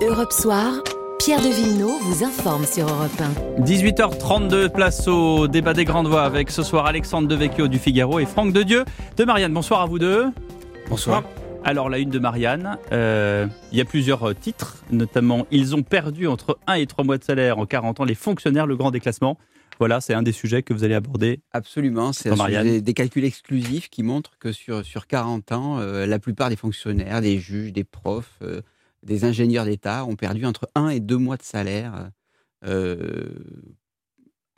Europe Soir, Pierre de Villeneuve vous informe sur Europe 1. 18h32, place au débat des grandes voix avec ce soir Alexandre Devecchio du Figaro et Franck de Dieu de Marianne. Bonsoir à vous deux. Bonsoir. Alors la une de Marianne, euh, il y a plusieurs titres, notamment ils ont perdu entre 1 et 3 mois de salaire en 40 ans les fonctionnaires, le grand déclassement. Voilà, c'est un des sujets que vous allez aborder. Absolument, c'est des calculs exclusifs qui montrent que sur, sur 40 ans, euh, la plupart des fonctionnaires, des juges, des profs, euh, des ingénieurs d'État ont perdu entre 1 et 2 mois de salaire euh,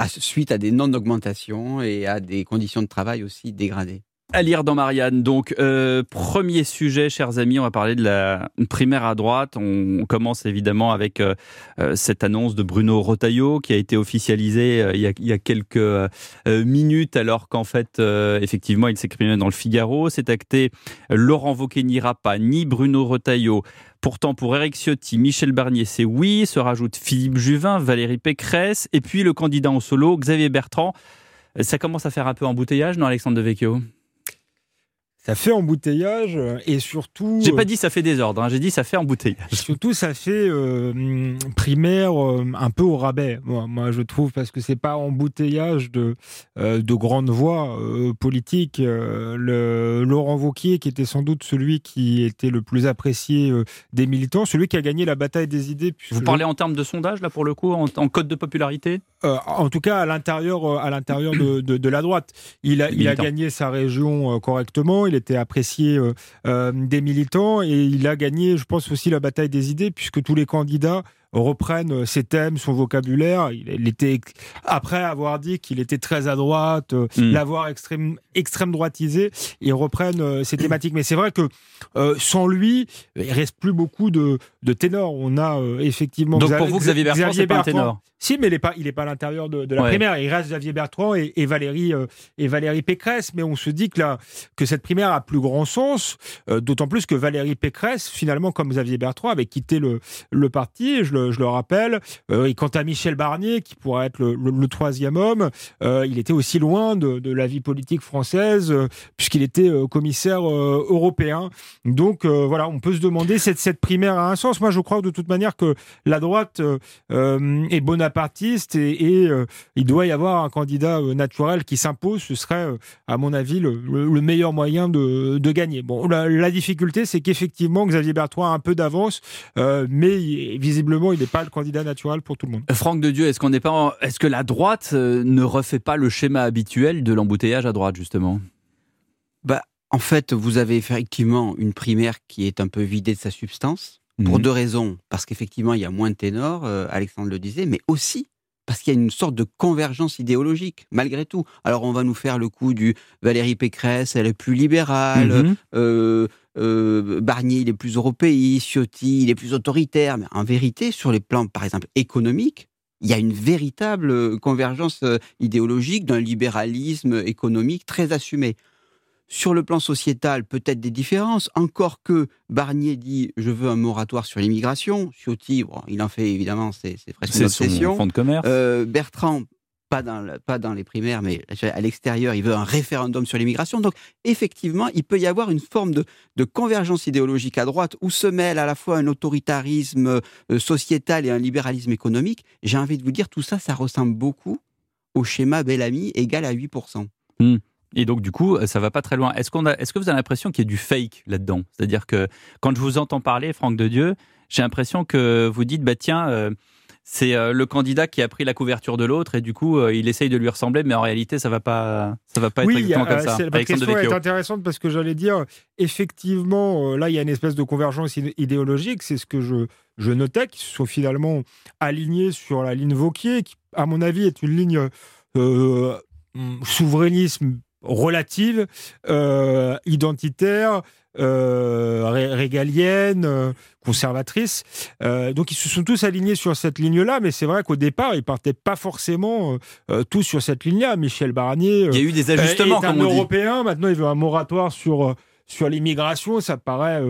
suite à des non-augmentations et à des conditions de travail aussi dégradées. À lire dans Marianne. Donc, euh, premier sujet, chers amis, on va parler de la primaire à droite. On, commence évidemment avec euh, euh, cette annonce de Bruno Rotaillot qui a été officialisée il, y a, quelques minutes, alors qu'en fait, effectivement, il s'exprimait dans le Figaro. C'est acté. Laurent Wauquiez n'ira pas, ni Bruno Rotaillot. Pourtant, pour Eric Ciotti, Michel Barnier, c'est oui. Se rajoute Philippe Juvin, Valérie Pécresse, et puis le candidat en solo, Xavier Bertrand. Ça commence à faire un peu embouteillage, non, Alexandre Devecchio? Ça fait embouteillage euh, et surtout. J'ai pas euh, dit ça fait désordre, hein, j'ai dit ça fait embouteillage. Surtout, ça fait euh, primaire un peu au rabais, moi, moi, je trouve, parce que c'est pas embouteillage de, de grandes voix politiques. le, Laurent Vauquier, qui était sans doute celui qui était le plus apprécié des militants, celui qui a gagné la bataille des idées. Vous parlez en termes de sondage, là, pour le coup, en, code de popularité? En tout cas, à l'intérieur à l'intérieur de, de, de, la droite. Il a, il a gagné sa région correctement il était apprécié euh, euh, des militants et il a gagné, je pense aussi, la bataille des idées puisque tous les candidats reprennent ses thèmes, son vocabulaire. Il, était après avoir dit qu'il était très à droite, euh, hmm. l'avoir extrême extrême droitisé, ils reprennent ses thématiques. Mais c'est vrai que sans lui, il reste plus beaucoup de, de ténors. On a effectivement. Donc pour vous, Xavier Bertrand, c'est pas un ténor? Si, mais il n'est pas, il est pas à l'intérieur de, la primaire. Il reste Xavier Bertrand et, Valérie euh, et Valérie Pécresse. Mais on se dit que là, que cette primaire a plus grand sens, euh, d'autant plus que Valérie Pécresse, finalement, comme Xavier Bertrand, avait quitté le, le parti. Je le, je le rappelle. Euh, et quant à Michel Barnier, qui pourrait être le, troisième homme, il était aussi loin de, la vie politique française puisqu'il était commissaire européen. Donc voilà, on peut se demander cette cette primaire a un sens. Moi, je crois de toute manière que la droite est bonapartiste et, euh, il doit y avoir un candidat euh, naturel qui s'impose. Ce serait, euh, à mon avis, le, meilleur moyen de, gagner. Bon, la, difficulté, c'est qu'effectivement, Xavier Bertrand a un peu d'avance, mais visiblement, il n'est pas le candidat naturel pour tout le monde. Franck de Dieu, est-ce qu'on n'est pas, est-ce que la droite ne refait pas le schéma habituel de l'embouteillage à droite, justement? Bah, en fait, vous avez effectivement une primaire qui est un peu vidée de sa substance pour mhm. deux raisons. Parce qu'effectivement, il y a moins de ténors, euh, Alexandre le disait, mais aussi parce qu'il y a une sorte de convergence idéologique, malgré tout. Alors, on va nous faire le coup du Valérie Pécresse, elle est plus libérale, mhm. euh, euh, Barnier, il est plus européiste, Ciotti, il est plus autoritaire. Mais en vérité, sur les plans, par exemple, économiques, il y a une véritable convergence idéologique d'un libéralisme économique très assumé. Sur le plan sociétal, peut-être des différences, encore que Barnier dit je veux un moratoire sur l'immigration. Ciotti, il en fait évidemment, c'est presque une obsession. Fonds de commerce. Euh, Bertrand, pas dans, pas dans les primaires, mais à l'extérieur, il veut un référendum sur l'immigration. Donc, effectivement, il peut y avoir une forme de, de, convergence idéologique à droite où se mêle à la fois un autoritarisme euh, sociétal et un libéralisme économique. J'ai envie de vous dire, tout ça, ça ressemble beaucoup au schéma Bellamy égal à 8%. Et donc, du coup, ça va pas très loin. Est-ce, qu'on a, est-ce que vous avez l'impression qu'il y a du fake là-dedans? C'est-à-dire que quand je vous entends parler, Franck de Dieu, j'ai l'impression que vous dites, bah tiens, euh, c'est euh, le candidat qui a pris la couverture de l'autre et du coup, euh, il essaye de lui ressembler, mais en réalité, ça va pas, ça va pas être exactement comme ça. La question est intéressante parce que j'allais dire, effectivement, là, il y a une espèce de convergence idéologique. C'est ce que je, je notais, qui se sont finalement alignés sur la ligne Vauquier, qui, à mon avis, est une ligne souverainisme relative, euh, identitaire, euh, régalienne, euh, conservatrice. donc ils se sont tous alignés sur cette ligne-là, mais c'est vrai qu'au départ, ils partaient pas forcément tous sur cette ligne-là. Michel Barnier, il y a eu des ajustements, est un Européen. Maintenant, il veut un moratoire sur sur l'immigration, ça paraît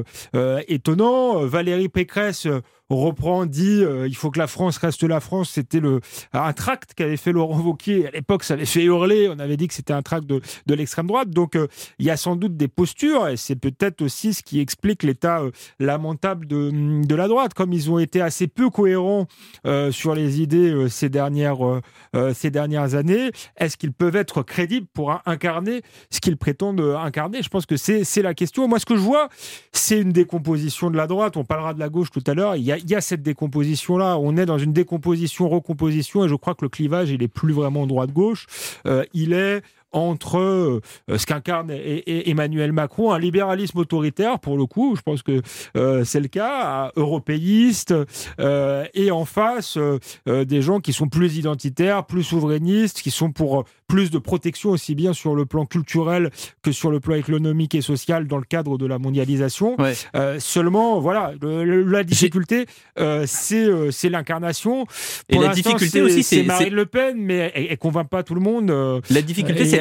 étonnant. Valérie Pécresse reprend, dit il faut que la France reste la France. C'était le un tract qu'avait fait Laurent Wauquiez. À l'époque, ça avait fait hurler. On avait dit que c'était un tract de, de l'extrême droite. Donc, il y a sans doute des postures, et c'est peut-être aussi ce qui explique l'état lamentable de, de la droite, comme ils ont été assez peu cohérents sur les idées ces dernières ces dernières années. Est-ce qu'ils peuvent être crédibles pour incarner ce qu'ils prétendent incarner? Je pense que c'est la question. Moi, ce que je vois, c'est une décomposition de la droite. On parlera de la gauche tout à l'heure. Il, il, y a cette décomposition-là. On est dans une décomposition, recomposition, et je crois que le clivage, il est plus vraiment droite-gauche. Euh, il est entre euh, ce qu'incarne Emmanuel Macron, un libéralisme autoritaire pour le coup, je pense que euh, c'est le cas, européiste, euh, et en face des gens qui sont plus identitaires, plus souverainistes, qui sont pour plus de protection aussi bien sur le plan culturel que sur le plan économique et social dans le cadre de la mondialisation. seulement, voilà, la difficulté, c'est l'incarnation. Et la difficulté aussi, c'est Marine Le Pen, mais elle, ne convainc pas tout le monde. La difficulté, c'est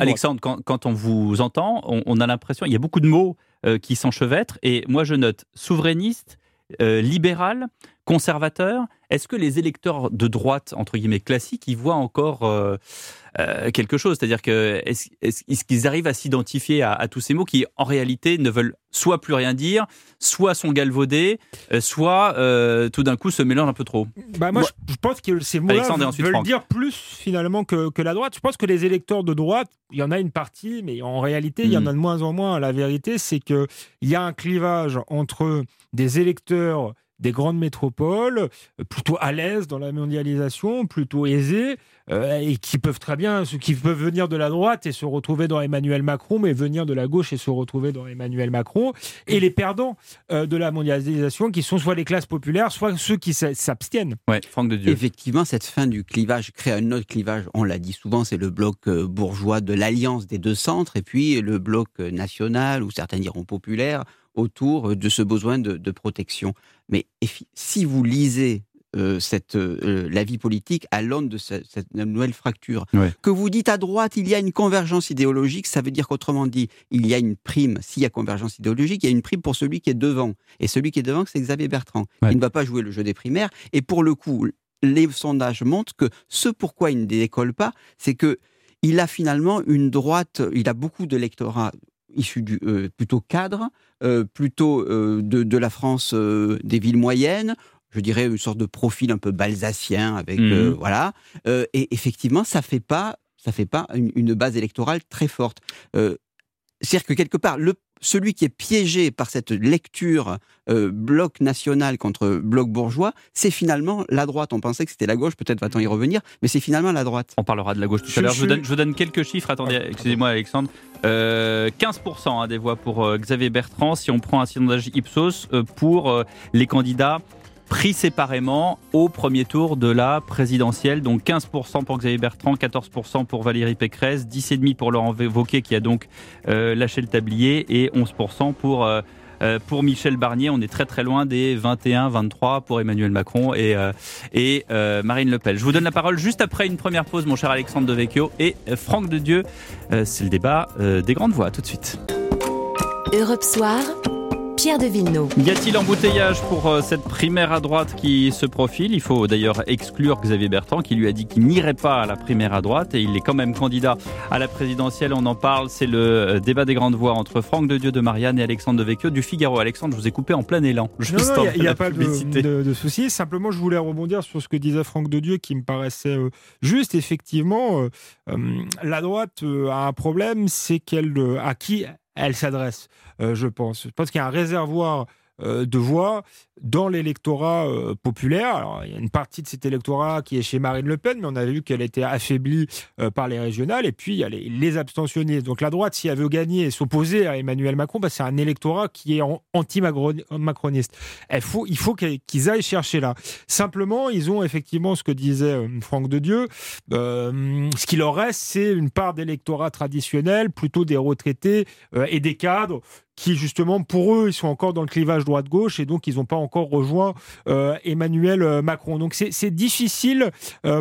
Alexandre, quand, on vous entend, on, a l'impression, il y a beaucoup de mots euh, qui s'enchevêtrent, et moi je note souverainiste, euh, libéral, conservateur. Est-ce que les électeurs de droite, entre guillemets, classiques, ils voient encore euh, quelque chose? C'est-à-dire que est-ce, qu'ils arrivent à s'identifier à, tous ces mots qui, en réalité, ne veulent soit plus rien dire, soit sont galvaudés, soit tout d'un coup se mélangent un peu trop? Bah moi, je pense que ces mots-là veulent dire plus finalement que, que, la droite. Je pense que les électeurs de droite, il y en a une partie, mais en réalité, il y en hmm. a de moins en moins. La vérité, c'est qu'il y a un clivage entre des électeurs des grandes métropoles, euh, plutôt à l'aise dans la mondialisation, plutôt aisés, euh, et qui peuvent très bien, qui peuvent venir de la droite et se retrouver dans Emmanuel Macron, mais venir de la gauche et se retrouver dans Emmanuel Macron, et les perdants euh, de la mondialisation, qui sont soit les classes populaires, soit ceux qui s'abstiennent. Ouais, Franck de Dieu. Effectivement, cette fin du clivage crée un autre clivage. On l'a dit souvent, c'est le bloc bourgeois de l'alliance des deux centres, et puis le bloc national, ou certains diront populaire, autour de ce besoin de, protection. Mais si vous lisez euh, cette, euh, la vie politique à l'aune de cette, nouvelle fracture. Que vous dites à droite, il y a une convergence idéologique, ça veut dire qu'autrement dit, il y a une prime. S'il y a convergence idéologique, il y a une prime pour celui qui est devant. Et celui qui est devant, c'est Xavier Bertrand. Il ne va pas jouer le jeu des primaires. Et pour le coup, les sondages montrent que ce pourquoi il ne décolle pas, c'est que il a finalement une droite, il a beaucoup de issu du euh, plutôt cadre, euh, plutôt euh, de, la France des villes moyennes, je dirais une sorte de profil un peu balsacien avec mhm. voilà. et effectivement, ça fait pas ça fait pas une, base électorale très forte. C'est-à-dire que quelque part, le celui qui est piégé par cette lecture euh, bloc national contre bloc bourgeois, c'est finalement la droite. On pensait que c'était la gauche, peut-être va-t-on y revenir, mais c'est finalement la droite. On parlera de la gauche tout à l'heure. Je, je, donne quelques chiffres. Attendez, excusez-moi Alexandre. 15% euh, hein, des voix pour euh, Xavier Bertrand. Si on prend un sondage Ipsos pour les candidats pris séparément au premier tour de la présidentielle. Donc 15% pour Xavier Bertrand, 14% pour Valérie Pécresse, 10,5% pour Laurent Wauquiez qui a donc euh, lâché le tablier et 11% pour... Euh, euh, pour Michel Barnier, on est très très loin des 21-23 pour Emmanuel Macron et, et Marine Le Pen. Je vous donne la parole juste après une première pause, mon cher Alexandre Devecchio et Franck de Dieu. C'est le débat des grandes voix. tout de suite. Europe Soir. Pierre de Villeneuve. Y a-t-il embouteillage pour euh, cette primaire à droite qui se profile Il faut d'ailleurs exclure Xavier Bertrand qui lui a dit qu'il n'irait pas à la primaire à droite et il est quand même candidat à la présidentielle. On en parle, c'est le euh, débat des grandes voix entre Franck de Dieu de Marianne et Alexandre de Vecchio du Figaro. Alexandre, je vous ai coupé en plein élan. non, il n'y a, pas de, de, souci. Simplement, je voulais rebondir sur ce que disait Franck de Dieu qui me paraissait euh, juste. Effectivement, la droite a un problème, c'est qu'elle à qui elle s'adresse, euh, je pense. Je pense qu'il y a un réservoir de voix dans l'électorat euh, populaire. Alors, il y a une partie de cet électorat qui est chez Marine Le Pen, mais on a vu qu'elle était affaiblie euh, par les régionales. Et puis, il y a les, abstentionnistes. Donc, la droite, si elle veut gagner et s'opposer à Emmanuel Macron, bah, c'est un électorat qui est anti-macroniste. Il faut, il faut qu'ils aillent chercher là. Simplement, ils ont effectivement ce que disait Franck de Dieu. ce qui leur reste, c'est une part d'électorat traditionnel, plutôt des retraités et des cadres qui justement, pour eux, ils sont encore dans le clivage droite-gauche et donc ils n'ont pas encore rejoint Emmanuel Macron. Donc c'est difficile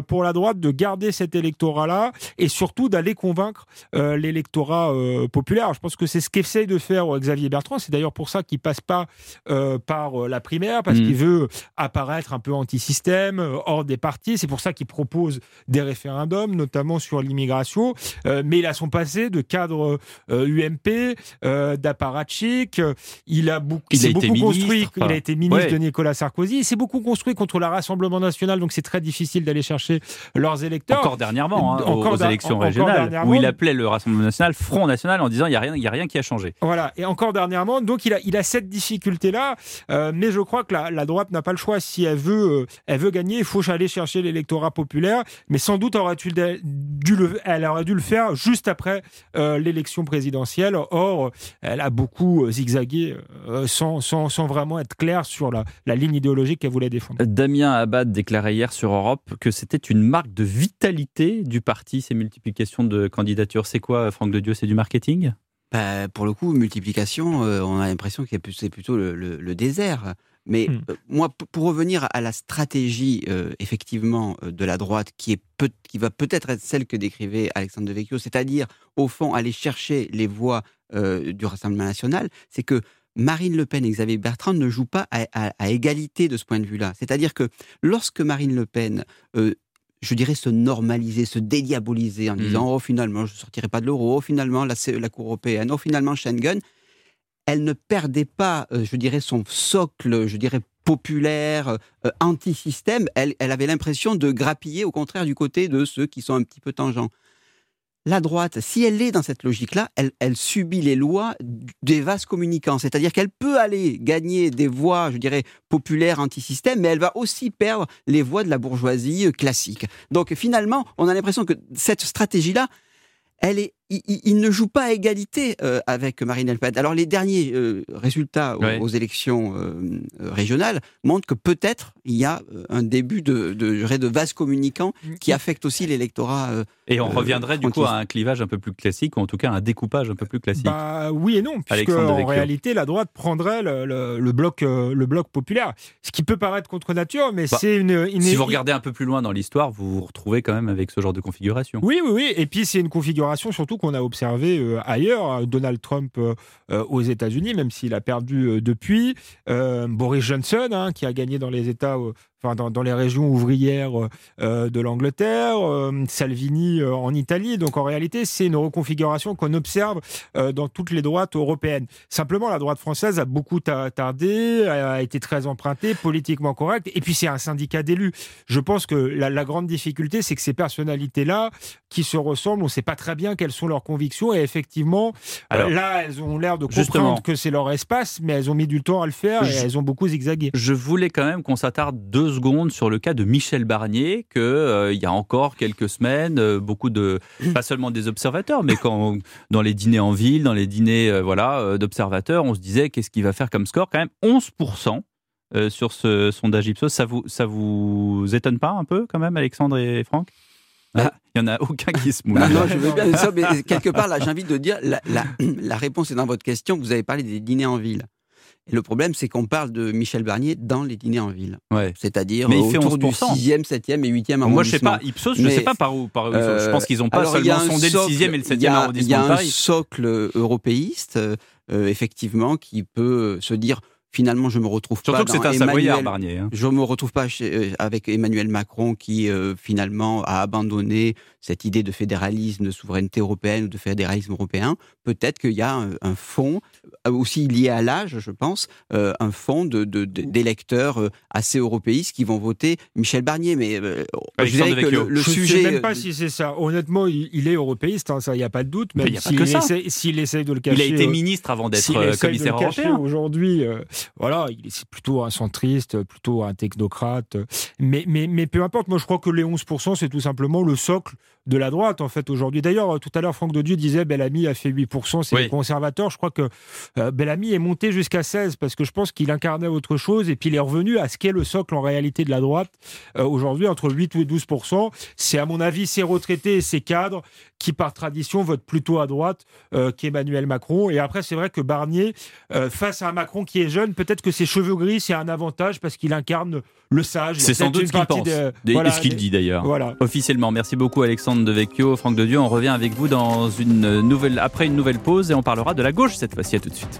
pour la droite de garder cet électorat-là et surtout d'aller convaincre l'électorat populaire. Je pense que c'est ce qu'essaye de faire Xavier Bertrand. C'est d'ailleurs pour ça qu'il passe pas par la primaire, parce mmh. qu'il veut apparaître un peu anti-système, hors des partis. C'est pour ça qu'il propose des référendums, notamment sur l'immigration. mais il a son passé de cadre UMP, d'apparatchik. Il a beaucoup, il a construit. Il a été ministre de Nicolas Sarkozy. Il s'est beaucoup construit contre le Rassemblement national, donc c'est très difficile d'aller chercher leurs électeurs. Encore dernièrement, hein, encore aux, élections régionales, où il appelait le Rassemblement national Front national en disant il n'y a, rien, y a rien qui a changé. Voilà, et encore dernièrement, donc il a, il a cette difficulté-là, euh, mais je crois que la, droite n'a pas le choix. Si elle veut, euh, elle veut gagner, il faut aller chercher l'électorat populaire, mais sans doute aurait-elle dû, le, elle aurait dû le faire juste après euh, l'élection présidentielle. Or, elle a beaucoup zigzagué sans, sans, sans, vraiment être claire sur la, la ligne idéologique qu'elle voulait défendre. Damien Abad déclarait hier sur Europe que c'était une marque de vitalité du parti, ces multiplications de candidatures. C'est quoi, Franck de Dieu C'est du marketing? Bah, Pour le coup, multiplication, euh, on a l'impression que c'est plutôt le, désert. Mais hmm. euh, moi, pour revenir à la stratégie, euh, effectivement, de la droite, qui, est qui va peut-être être celle que décrivait Alexandre de Vecchio, c'est-à-dire, au fond, aller chercher les voix du Rassemblement national, c'est que Marine Le Pen et Xavier Bertrand ne jouent pas à, égalité de ce point de vue-là. C'est-à-dire que lorsque Marine Le Pen je dirais, se normaliser, se dédiaboliser en disant, mmh. oh, finalement, je ne sortirai pas de l'euro, oh, finalement, la, la Cour européenne, oh, finalement, Schengen, elle ne perdait pas, euh, je dirais, son socle, je dirais, populaire, euh, anti-système. Elle, elle avait l'impression de grappiller, au contraire, du côté de ceux qui sont un petit peu tangents la droite, si elle est dans cette logique-là, elle, subit les lois des vases communicants. C'est-à-dire qu'elle peut aller gagner des voix, je dirais, populaires anti-système, mais elle va aussi perdre les voix de la bourgeoisie classique. Donc finalement, on a l'impression que cette stratégie-là, elle est il, ne joue pas à égalité euh, avec Marine Le Pen. Alors les derniers euh, résultats aux, élections euh, régionales montrent que peut-être il y a un début de, de, de vase communicant qui affecte aussi l'électorat. et on reviendrait du coup à un clivage un peu plus classique, ou en tout cas un découpage un peu plus classique. Bah, oui et non, puisque en réalité la droite prendrait le, bloc, le bloc populaire. Ce qui peut paraître contre nature, mais bah, c'est une, Si vous regardez un peu plus loin dans l'histoire, vous vous retrouvez quand même avec ce genre de configuration. Oui, oui, oui. Et puis c'est une configuration surtout qu'on a observé euh, ailleurs. Hein, Donald Trump euh, euh, aux États-Unis, même s'il a perdu depuis. Boris Johnson, hein, qui a gagné dans les États dans, les régions ouvrières de l'Angleterre, Salvini en Italie. Donc en réalité, c'est une reconfiguration qu'on observe dans toutes les droites européennes. Simplement, la droite française a beaucoup tardé, a été très empruntée, politiquement correcte, et puis c'est un syndicat d'élus. Je pense que la, la grande difficulté, c'est que ces personnalités-là, qui se ressemblent, on ne sait pas très bien quelles sont leurs convictions. Et effectivement, euh, là, elles ont l'air de comprendre que c'est leur espace, mais elles ont mis du temps à le faire et elles ont beaucoup zigzagué. Je voulais quand même qu'on s'attarde deux secondes sur le cas de Michel Barnier, que euh, il y a encore quelques semaines, euh, beaucoup de, pas seulement des observateurs, mais quand dans les dîners en ville, dans les dîners voilà d'observateurs, on se disait qu'est-ce qu'il va faire comme score? Quand même 11% sur ce sondage Ipsos. Ça vous, ça vous étonne pas un peu quand même, Alexandre et Franck? Ah, il n'y en a aucun qui se mouille. non, je veux bien ça, mais quelque part, là, j'ai envie de dire, la, la, réponse est dans votre question. Vous avez parlé des dîners en ville. Et le problème, c'est qu'on parle de Michel Barnier dans les dîners en ville. Ouais. C'est-à-dire autour du 6e, 7e et 8e arrondissement. Moi, je sais pas, Ipsos, je ne sais pas par où. Par où je pense qu'ils n'ont pas seulement sondé le 6e et le 7e arrondissement. Il y a un socle européiste, euh, effectivement, qui peut se dire finalement, je me retrouve pas. Surtout que c'est un Savoyard, Barnier. Hein. Je me retrouve pas euh, avec Emmanuel Macron qui euh, finalement a abandonné cette idée de fédéralisme, de souveraineté européenne ou de fédéralisme européen. Peut-être qu'il y a un, fond euh, aussi lié à l'âge, je pense, un fond de, d'électeurs assez européistes qui vont voter Michel Barnier. Mais je dirais que le, je sujet. sais même pas si c'est ça. Honnêtement, il, est européiste, hein, ça, il n'y a pas de doute. Même s'il essaie, essaye de le cacher. Il a été ministre avant d'être commissaire européen. Aujourd'hui, voilà, il est plutôt un centriste, plutôt un technocrate. Mais, mais, mais peu importe, moi je crois que les 11%, c'est tout simplement le socle de la droite, en fait, aujourd'hui. D'ailleurs, tout à l'heure, Franck de Dieu disait Bellamy a fait 8%, c'est les conservateurs. Je crois que euh, Bellamy est monté jusqu'à 16 parce que je pense qu'il incarnait autre chose et puis il est revenu à ce qu'est le socle en réalité de la droite. Euh, aujourd'hui, entre 8 et 12%, c'est à mon avis ces retraités et ces cadres qui par tradition vote plutôt à droite qu'Emmanuel Macron. Et après, c'est vrai que Barnier, face à un Macron qui est jeune, peut-être que ses cheveux gris, c'est un avantage parce qu'il incarne le sage. C'est sans doute ce qu'il pense. Voilà, ce qu'il dit d'ailleurs. Voilà. Officiellement. Merci beaucoup Alexandre Devecchio, Franck de Dieu. On revient avec vous dans une nouvelle, après une nouvelle pause et on parlera de la gauche cette fois-ci. À tout de suite.